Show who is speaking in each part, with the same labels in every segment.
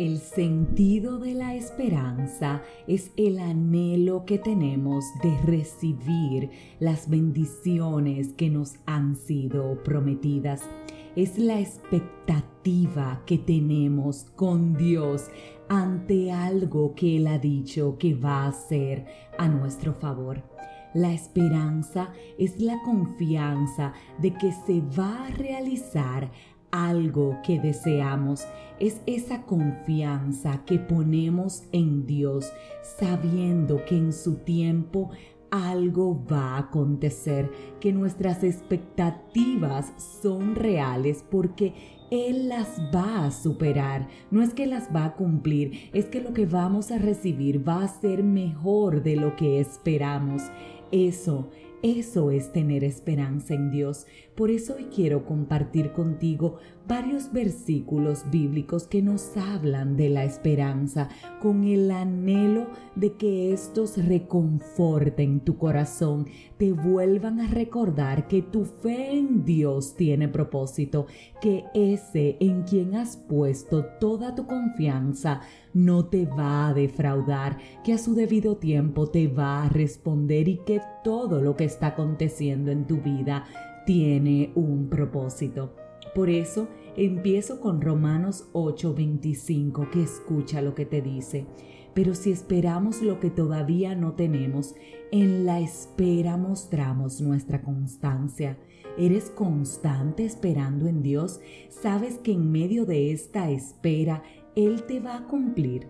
Speaker 1: El sentido de la esperanza es el anhelo que tenemos de recibir las bendiciones que nos han sido prometidas. Es la expectativa que tenemos con Dios ante algo que Él ha dicho que va a hacer a nuestro favor. La esperanza es la confianza de que se va a realizar algo que deseamos. Es esa confianza que ponemos en Dios sabiendo que en su tiempo algo va a acontecer, que nuestras expectativas son reales porque Él las va a superar. No es que las va a cumplir, es que lo que vamos a recibir va a ser mejor de lo que esperamos. Eso eso es tener esperanza en Dios. Por eso hoy quiero compartir contigo varios versículos bíblicos que nos hablan de la esperanza, con el anhelo de que estos reconforten tu corazón, te vuelvan a recordar que tu fe en Dios tiene propósito, que ese en quien has puesto toda tu confianza no te va a defraudar, que a su debido tiempo te va a responder y que todo lo que está aconteciendo en tu vida tiene un propósito. Por eso empiezo con Romanos 8:25 que escucha lo que te dice. Pero si esperamos lo que todavía no tenemos, en la espera mostramos nuestra constancia. ¿Eres constante esperando en Dios? ¿Sabes que en medio de esta espera Él te va a cumplir?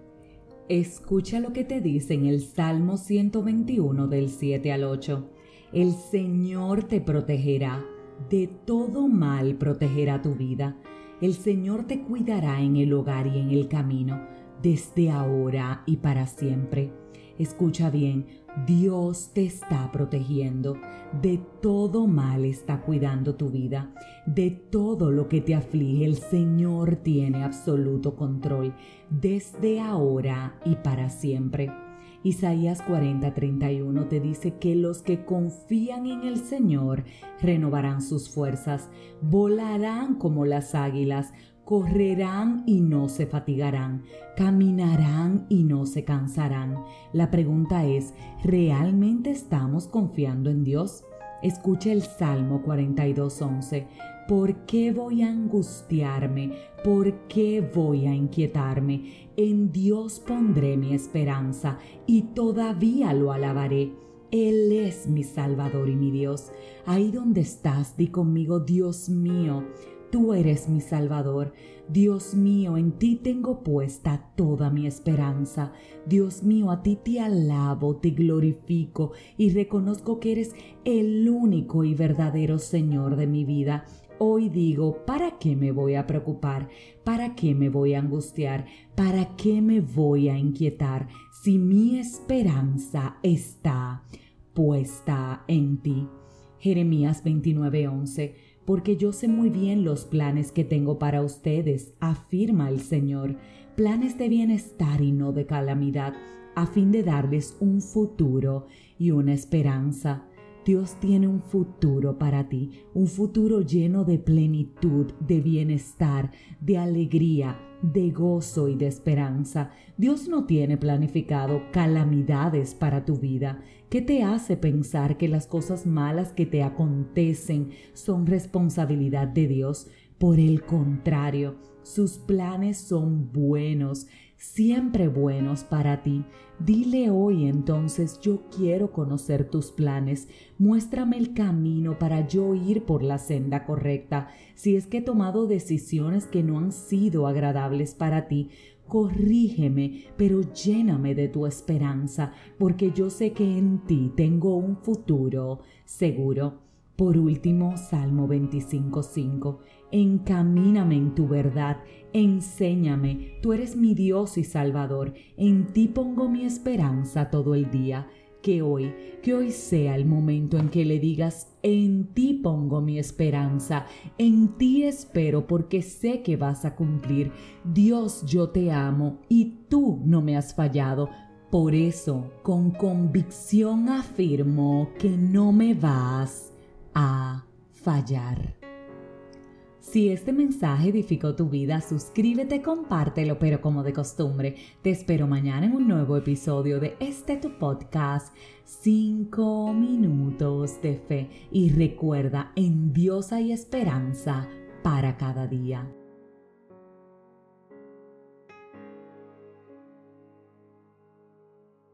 Speaker 1: Escucha lo que te dice en el Salmo 121 del 7 al 8. El Señor te protegerá, de todo mal protegerá tu vida. El Señor te cuidará en el hogar y en el camino, desde ahora y para siempre. Escucha bien, Dios te está protegiendo, de todo mal está cuidando tu vida, de todo lo que te aflige el Señor tiene absoluto control, desde ahora y para siempre. Isaías 40:31 te dice que los que confían en el Señor renovarán sus fuerzas, volarán como las águilas, correrán y no se fatigarán, caminarán y no se cansarán. La pregunta es, ¿realmente estamos confiando en Dios? Escucha el Salmo 42:11. ¿Por qué voy a angustiarme? ¿Por qué voy a inquietarme? En Dios pondré mi esperanza y todavía lo alabaré. Él es mi Salvador y mi Dios. Ahí donde estás, di conmigo, Dios mío, Tú eres mi Salvador. Dios mío, en ti tengo puesta toda mi esperanza. Dios mío, a ti te alabo, te glorifico y reconozco que eres el único y verdadero Señor de mi vida. Hoy digo, ¿para qué me voy a preocupar? ¿Para qué me voy a angustiar? ¿Para qué me voy a inquietar si mi esperanza está puesta en ti? Jeremías 29:11 porque yo sé muy bien los planes que tengo para ustedes, afirma el Señor, planes de bienestar y no de calamidad, a fin de darles un futuro y una esperanza. Dios tiene un futuro para ti, un futuro lleno de plenitud, de bienestar, de alegría, de gozo y de esperanza. Dios no tiene planificado calamidades para tu vida. ¿Qué te hace pensar que las cosas malas que te acontecen son responsabilidad de Dios? Por el contrario, sus planes son buenos, siempre buenos para ti. Dile hoy entonces, yo quiero conocer tus planes, muéstrame el camino para yo ir por la senda correcta. Si es que he tomado decisiones que no han sido agradables para ti, corrígeme, pero lléname de tu esperanza, porque yo sé que en ti tengo un futuro seguro. Por último, Salmo 25.5. Encamíname en tu verdad, enséñame, tú eres mi Dios y Salvador, en ti pongo mi esperanza todo el día. Que hoy, que hoy sea el momento en que le digas, en ti pongo mi esperanza, en ti espero porque sé que vas a cumplir. Dios, yo te amo y tú no me has fallado. Por eso, con convicción afirmo que no me vas a fallar. Si este mensaje edificó tu vida, suscríbete, compártelo, pero como de costumbre, te espero mañana en un nuevo episodio de este tu podcast, 5 minutos de fe. Y recuerda, en Dios hay esperanza para cada día.